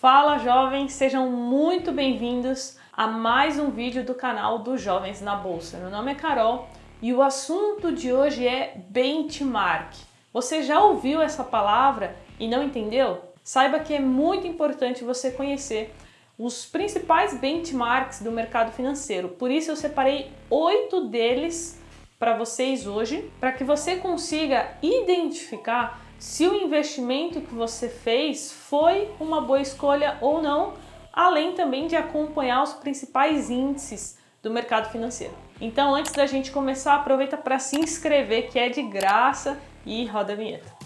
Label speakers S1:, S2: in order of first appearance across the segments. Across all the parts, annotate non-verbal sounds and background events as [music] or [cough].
S1: Fala jovens, sejam muito bem-vindos a mais um vídeo do canal dos Jovens na Bolsa. Meu nome é Carol e o assunto de hoje é benchmark. Você já ouviu essa palavra e não entendeu? Saiba que é muito importante você conhecer os principais benchmarks do mercado financeiro. Por isso eu separei oito deles para vocês hoje, para que você consiga identificar se o investimento que você fez foi uma boa escolha ou não, além também de acompanhar os principais índices do mercado financeiro. Então, antes da gente começar, aproveita para se inscrever, que é de graça, e roda a vinheta.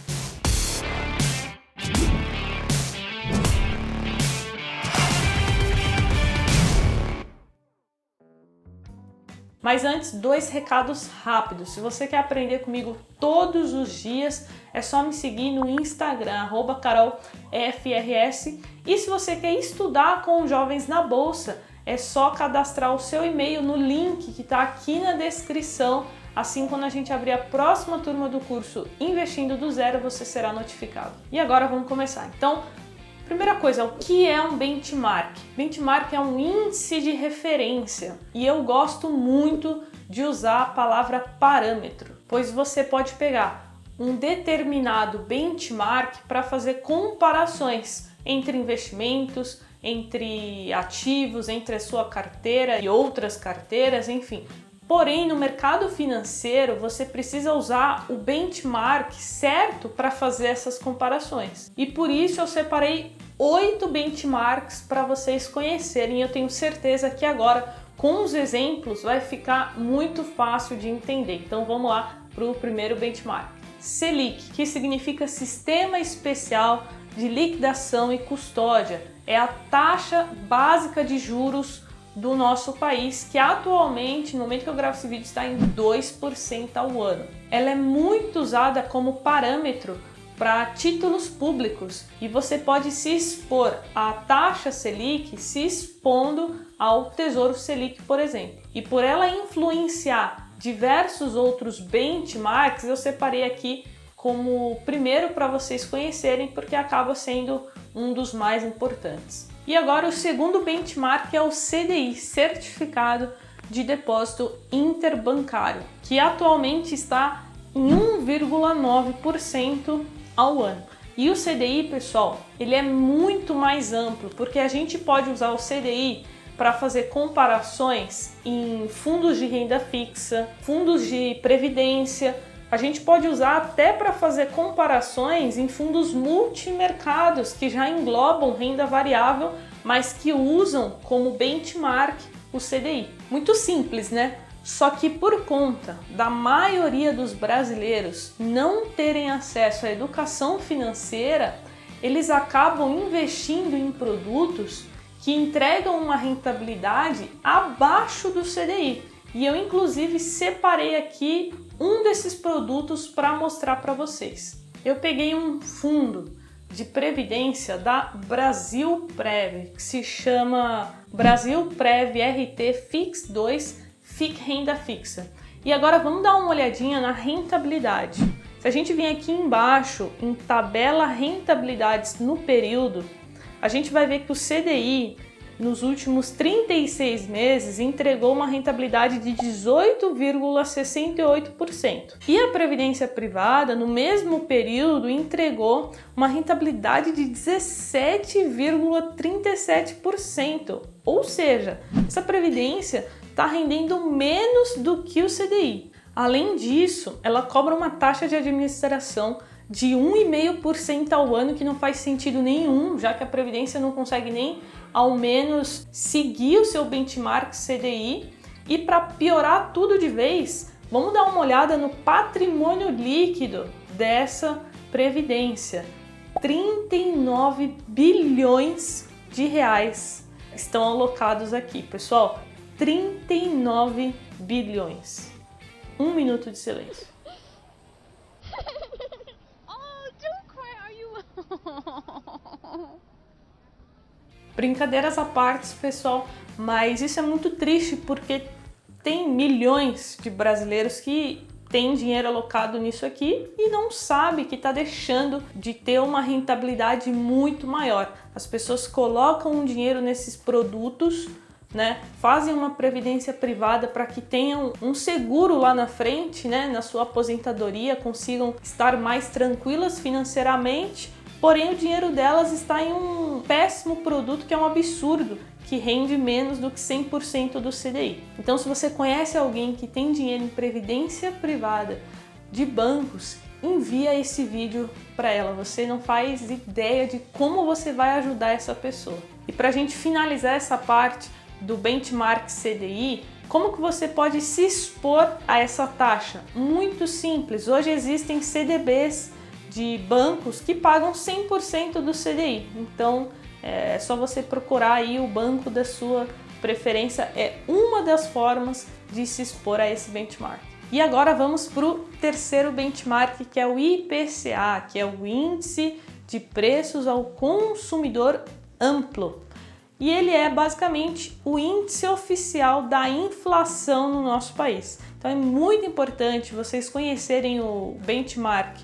S1: Mas antes, dois recados rápidos. Se você quer aprender comigo todos os dias, é só me seguir no Instagram, carolfrs. E se você quer estudar com jovens na bolsa, é só cadastrar o seu e-mail no link que está aqui na descrição. Assim, quando a gente abrir a próxima turma do curso Investindo do Zero, você será notificado. E agora vamos começar. Então, Primeira coisa, o que é um benchmark? Benchmark é um índice de referência e eu gosto muito de usar a palavra parâmetro, pois você pode pegar um determinado benchmark para fazer comparações entre investimentos, entre ativos, entre a sua carteira e outras carteiras, enfim. Porém, no mercado financeiro, você precisa usar o benchmark certo para fazer essas comparações. E por isso eu separei oito benchmarks para vocês conhecerem. Eu tenho certeza que agora, com os exemplos, vai ficar muito fácil de entender. Então vamos lá para o primeiro benchmark. Selic, que significa Sistema Especial de Liquidação e Custódia, é a taxa básica de juros do nosso país, que atualmente, no momento que eu gravo esse vídeo, está em 2% ao ano. Ela é muito usada como parâmetro para títulos públicos e você pode se expor à taxa Selic se expondo ao Tesouro Selic, por exemplo. E por ela influenciar diversos outros benchmarks, eu separei aqui como primeiro para vocês conhecerem, porque acaba sendo um dos mais importantes. E agora o segundo benchmark é o CDI, Certificado de Depósito Interbancário, que atualmente está em 1,9% ao ano. E o CDI, pessoal, ele é muito mais amplo, porque a gente pode usar o CDI para fazer comparações em fundos de renda fixa, fundos de previdência. A gente pode usar até para fazer comparações em fundos multimercados que já englobam renda variável, mas que usam como benchmark o CDI. Muito simples, né? Só que por conta da maioria dos brasileiros não terem acesso à educação financeira, eles acabam investindo em produtos que entregam uma rentabilidade abaixo do CDI. E eu inclusive separei aqui um desses produtos para mostrar para vocês. Eu peguei um fundo de previdência da Brasil Prev, que se chama Brasil Prev RT Fix 2 FIC renda fixa. E agora vamos dar uma olhadinha na rentabilidade. Se a gente vir aqui embaixo em tabela rentabilidades no período, a gente vai ver que o CDI nos últimos 36 meses entregou uma rentabilidade de 18,68%. E a previdência privada, no mesmo período, entregou uma rentabilidade de 17,37%. Ou seja, essa previdência está rendendo menos do que o CDI. Além disso, ela cobra uma taxa de administração de 1,5% ao ano, que não faz sentido nenhum, já que a Previdência não consegue nem ao menos seguir o seu benchmark CDI. E para piorar tudo de vez, vamos dar uma olhada no patrimônio líquido dessa Previdência. 39 bilhões de reais estão alocados aqui, pessoal. 39 bilhões. Um minuto de silêncio. [laughs] Oh, [laughs] Brincadeiras à parte, pessoal, mas isso é muito triste porque tem milhões de brasileiros que tem dinheiro alocado nisso aqui e não sabe que está deixando de ter uma rentabilidade muito maior. As pessoas colocam um dinheiro nesses produtos, né? Fazem uma previdência privada para que tenham um seguro lá na frente, né? Na sua aposentadoria, consigam estar mais tranquilas financeiramente. Porém, o dinheiro delas está em um péssimo produto que é um absurdo, que rende menos do que 100% do CDI. Então, se você conhece alguém que tem dinheiro em previdência privada de bancos, envia esse vídeo para ela. Você não faz ideia de como você vai ajudar essa pessoa. E para a gente finalizar essa parte do benchmark CDI, como que você pode se expor a essa taxa? Muito simples. Hoje existem CDBs de bancos que pagam 100% do CDI. Então, é só você procurar aí o banco da sua preferência, é uma das formas de se expor a esse benchmark. E agora vamos para o terceiro benchmark, que é o IPCA, que é o Índice de Preços ao Consumidor Amplo. E ele é basicamente o índice oficial da inflação no nosso país. Então é muito importante vocês conhecerem o benchmark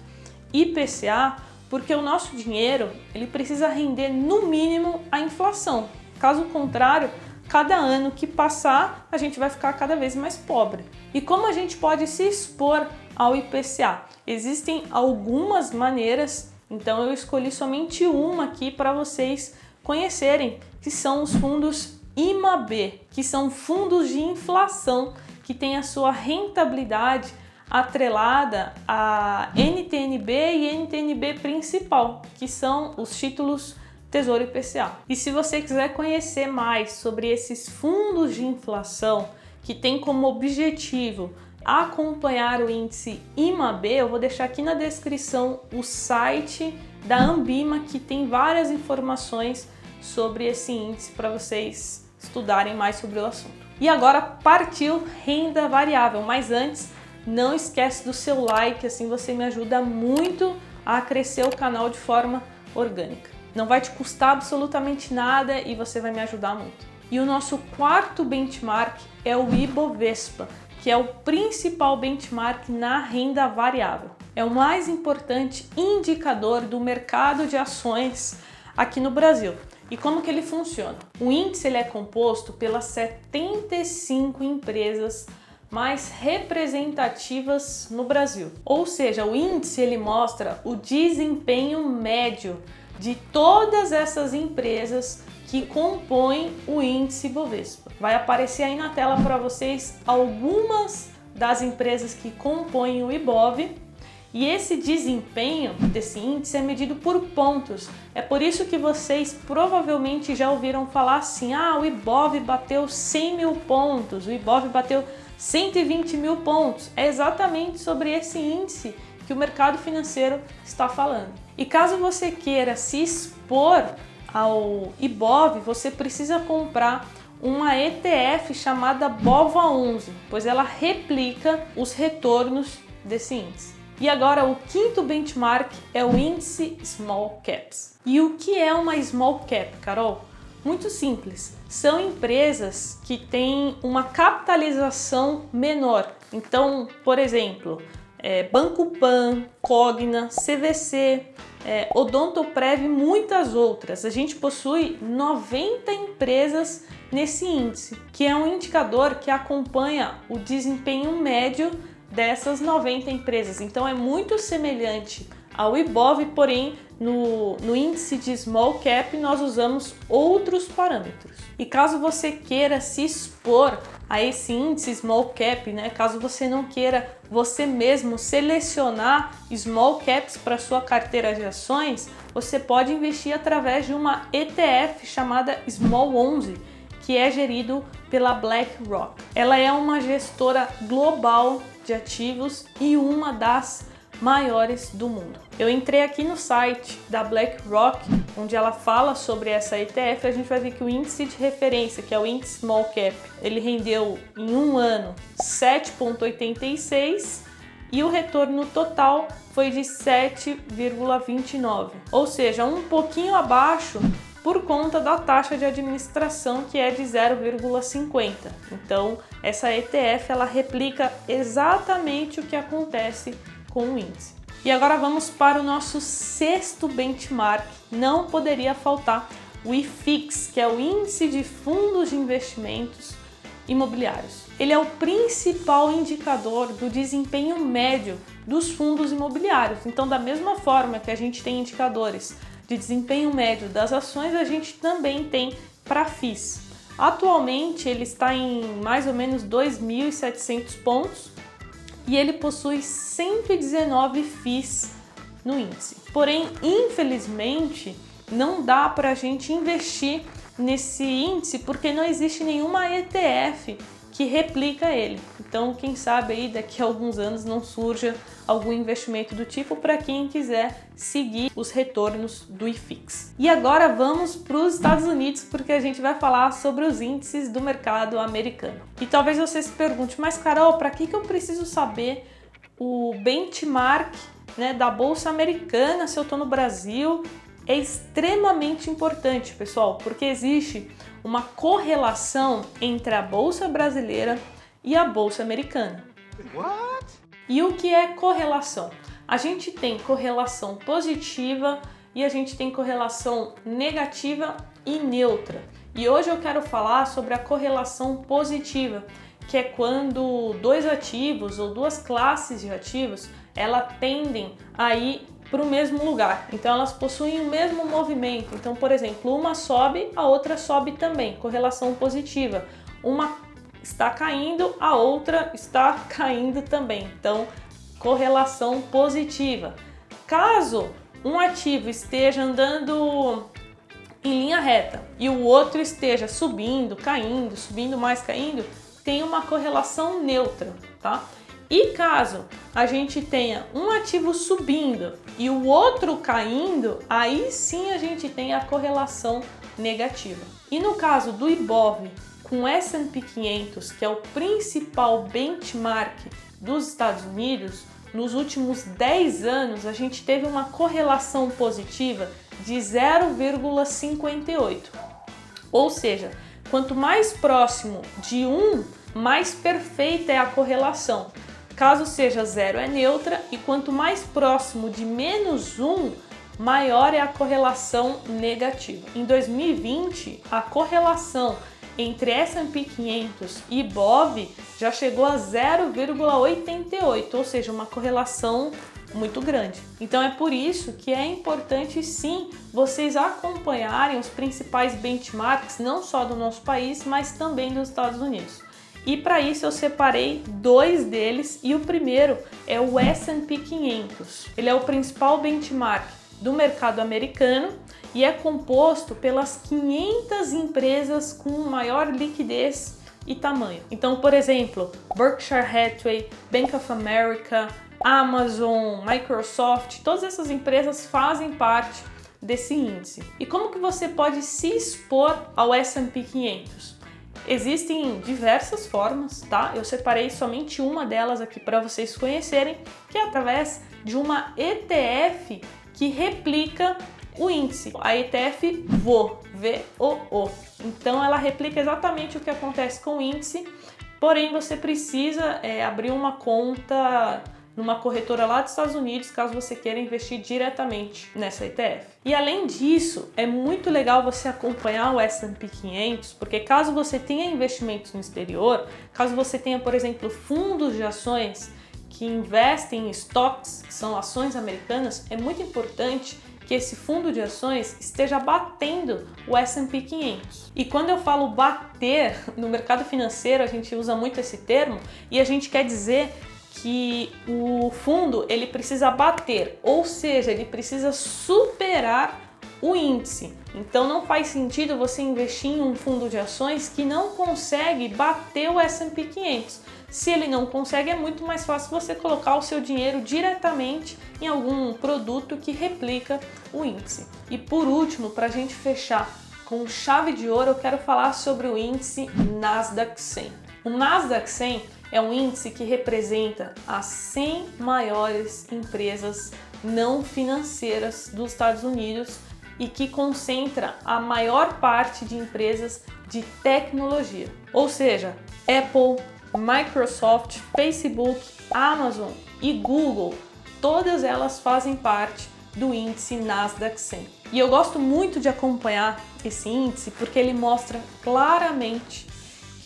S1: IPCA porque o nosso dinheiro ele precisa render no mínimo a inflação. Caso contrário, cada ano que passar, a gente vai ficar cada vez mais pobre. E como a gente pode se expor ao IPCA? Existem algumas maneiras, então eu escolhi somente uma aqui para vocês conhecerem, que são os fundos IMAB, que são fundos de inflação que têm a sua rentabilidade atrelada a NTNB e NTNB principal, que são os títulos Tesouro IPCA. E se você quiser conhecer mais sobre esses fundos de inflação que tem como objetivo acompanhar o índice IMAB, eu vou deixar aqui na descrição o site da Ambima que tem várias informações sobre esse índice para vocês estudarem mais sobre o assunto. E agora partiu renda variável, mas antes não esquece do seu like, assim você me ajuda muito a crescer o canal de forma orgânica. Não vai te custar absolutamente nada e você vai me ajudar muito. E o nosso quarto benchmark é o Ibovespa, que é o principal benchmark na renda variável. É o mais importante indicador do mercado de ações aqui no Brasil. E como que ele funciona? O índice ele é composto pelas 75 empresas mais representativas no Brasil. Ou seja, o índice ele mostra o desempenho médio de todas essas empresas que compõem o índice Bovespa. Vai aparecer aí na tela para vocês algumas das empresas que compõem o IBOV e esse desempenho desse índice é medido por pontos. É por isso que vocês provavelmente já ouviram falar assim: ah, o IBOV bateu 100 mil pontos, o IBOV bateu 120 mil pontos. É exatamente sobre esse índice que o mercado financeiro está falando. E caso você queira se expor ao IBOV, você precisa comprar uma ETF chamada BOVA11, pois ela replica os retornos desse índice. E agora o quinto benchmark é o índice Small Caps. E o que é uma Small Cap, Carol? Muito simples. São empresas que têm uma capitalização menor. Então, por exemplo, é, Banco Pan, Cogna, CVC, é, Odontoprev e muitas outras. A gente possui 90 empresas nesse índice, que é um indicador que acompanha o desempenho médio dessas 90 empresas. Então é muito semelhante ao IBOV, porém no, no índice de small cap nós usamos outros parâmetros. E caso você queira se expor a esse índice small cap, né, caso você não queira você mesmo selecionar small caps para sua carteira de ações, você pode investir através de uma ETF chamada Small 11, que é gerido pela BlackRock. Ela é uma gestora global de ativos e uma das maiores do mundo. Eu entrei aqui no site da BlackRock, onde ela fala sobre essa ETF, a gente vai ver que o índice de referência, que é o índice Small Cap, ele rendeu em um ano 7,86 e o retorno total foi de 7,29, ou seja, um pouquinho abaixo por conta da taxa de administração que é de 0,50. Então, essa ETF ela replica exatamente o que acontece com o índice. E agora vamos para o nosso sexto benchmark. Não poderia faltar o IFIX, que é o índice de fundos de investimentos imobiliários. Ele é o principal indicador do desempenho médio dos fundos imobiliários. Então, da mesma forma que a gente tem indicadores de desempenho médio das ações, a gente também tem para FIIs. Atualmente, ele está em mais ou menos 2.700 pontos e ele possui 119 FIIs no índice. Porém, infelizmente, não dá para a gente investir nesse índice porque não existe nenhuma ETF que replica ele. Então, quem sabe aí daqui a alguns anos não surja algum investimento do tipo para quem quiser seguir os retornos do IFIX. E agora vamos para os Estados Unidos porque a gente vai falar sobre os índices do mercado americano. E talvez você se pergunte, mas Carol, para que, que eu preciso saber o benchmark né, da bolsa americana se eu estou no Brasil é extremamente importante, pessoal, porque existe uma correlação entre a bolsa brasileira e a bolsa americana. What? E o que é correlação? A gente tem correlação positiva e a gente tem correlação negativa e neutra. E hoje eu quero falar sobre a correlação positiva, que é quando dois ativos ou duas classes de ativos, ela tendem a ir para o mesmo lugar. Então elas possuem o mesmo movimento. Então, por exemplo, uma sobe, a outra sobe também, correlação positiva. Uma está caindo, a outra está [laughs] caindo também. Então, correlação positiva. Caso um ativo esteja andando em linha reta e o outro esteja subindo, caindo, subindo mais, caindo, tem uma correlação neutra, tá? E caso a gente tenha um ativo subindo e o outro caindo, aí sim a gente tem a correlação negativa. E no caso do IBOV com S&P 500, que é o principal benchmark dos Estados Unidos, nos últimos 10 anos a gente teve uma correlação positiva de 0,58. Ou seja, quanto mais próximo de 1, mais perfeita é a correlação. Caso seja zero, é neutra, e quanto mais próximo de menos 1, maior é a correlação negativa. Em 2020, a correlação entre S&P 500 e BOV já chegou a 0,88, ou seja, uma correlação muito grande. Então é por isso que é importante sim vocês acompanharem os principais benchmarks não só do nosso país, mas também dos Estados Unidos. E para isso eu separei dois deles e o primeiro é o S&P 500. Ele é o principal benchmark do mercado americano e é composto pelas 500 empresas com maior liquidez e tamanho. Então, por exemplo, Berkshire Hathaway, Bank of America, Amazon, Microsoft, todas essas empresas fazem parte desse índice. E como que você pode se expor ao S&P 500? Existem diversas formas, tá? Eu separei somente uma delas aqui para vocês conhecerem, que é através de uma ETF que replica o índice, a ETF VO, V-O-O. Então ela replica exatamente o que acontece com o índice, porém você precisa é, abrir uma conta numa corretora lá dos Estados Unidos, caso você queira investir diretamente nessa ETF. E além disso, é muito legal você acompanhar o S&P 500, porque caso você tenha investimentos no exterior, caso você tenha, por exemplo, fundos de ações que investem em stocks, que são ações americanas, é muito importante que esse fundo de ações esteja batendo o S&P 500. E quando eu falo bater no mercado financeiro, a gente usa muito esse termo e a gente quer dizer que o fundo ele precisa bater, ou seja, ele precisa superar o índice. Então não faz sentido você investir em um fundo de ações que não consegue bater o S&P 500. Se ele não consegue, é muito mais fácil você colocar o seu dinheiro diretamente em algum produto que replica o índice. E por último, para a gente fechar com chave de ouro, eu quero falar sobre o índice Nasdaq 100. O Nasdaq 100 é um índice que representa as 100 maiores empresas não financeiras dos Estados Unidos e que concentra a maior parte de empresas de tecnologia. Ou seja, Apple, Microsoft, Facebook, Amazon e Google, todas elas fazem parte do índice Nasdaq 100. E eu gosto muito de acompanhar esse índice porque ele mostra claramente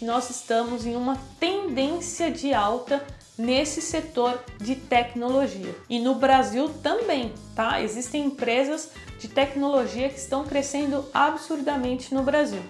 S1: que nós estamos em uma tendência de alta nesse setor de tecnologia. E no Brasil também, tá? Existem empresas de tecnologia que estão crescendo absurdamente no Brasil.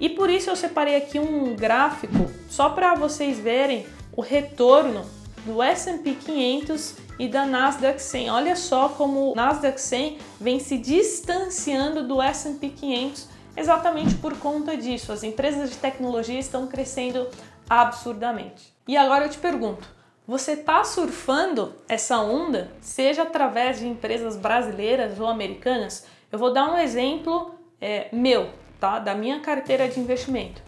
S1: E por isso eu separei aqui um gráfico só para vocês verem o retorno do S&P 500 e da Nasdaq 100. Olha só como o Nasdaq 100 vem se distanciando do S&P 500 exatamente por conta disso. As empresas de tecnologia estão crescendo absurdamente. E agora eu te pergunto, você está surfando essa onda, seja através de empresas brasileiras ou americanas? Eu vou dar um exemplo é, meu, tá? Da minha carteira de investimento.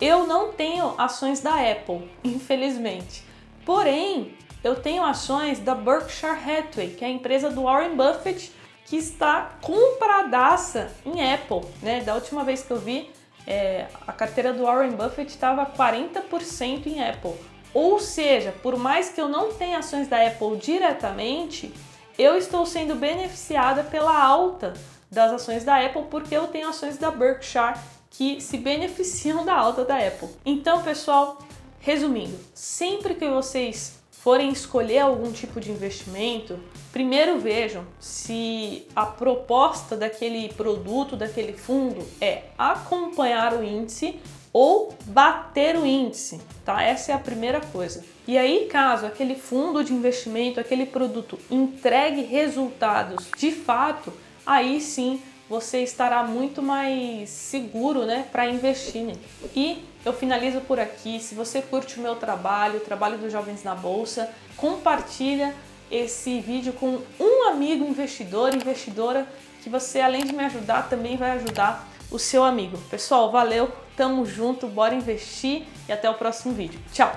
S1: Eu não tenho ações da Apple, [laughs] infelizmente. Porém, eu tenho ações da Berkshire Hathaway, que é a empresa do Warren Buffett, que está compradaça em Apple. Né? Da última vez que eu vi, é, a carteira do Warren Buffett estava 40% em Apple. Ou seja, por mais que eu não tenha ações da Apple diretamente, eu estou sendo beneficiada pela alta das ações da Apple porque eu tenho ações da Berkshire que se beneficiam da alta da Apple. Então, pessoal, resumindo, sempre que vocês forem escolher algum tipo de investimento, primeiro vejam se a proposta daquele produto, daquele fundo é acompanhar o índice ou bater o índice, tá? Essa é a primeira coisa. E aí, caso aquele fundo de investimento, aquele produto entregue resultados de fato, aí sim você estará muito mais seguro, né, para investir nele. E eu finalizo por aqui. Se você curte o meu trabalho, o trabalho dos jovens na bolsa, compartilha esse vídeo com um amigo investidor, investidora, que você além de me ajudar também vai ajudar o seu amigo. Pessoal, valeu, tamo junto, bora investir e até o próximo vídeo. Tchau!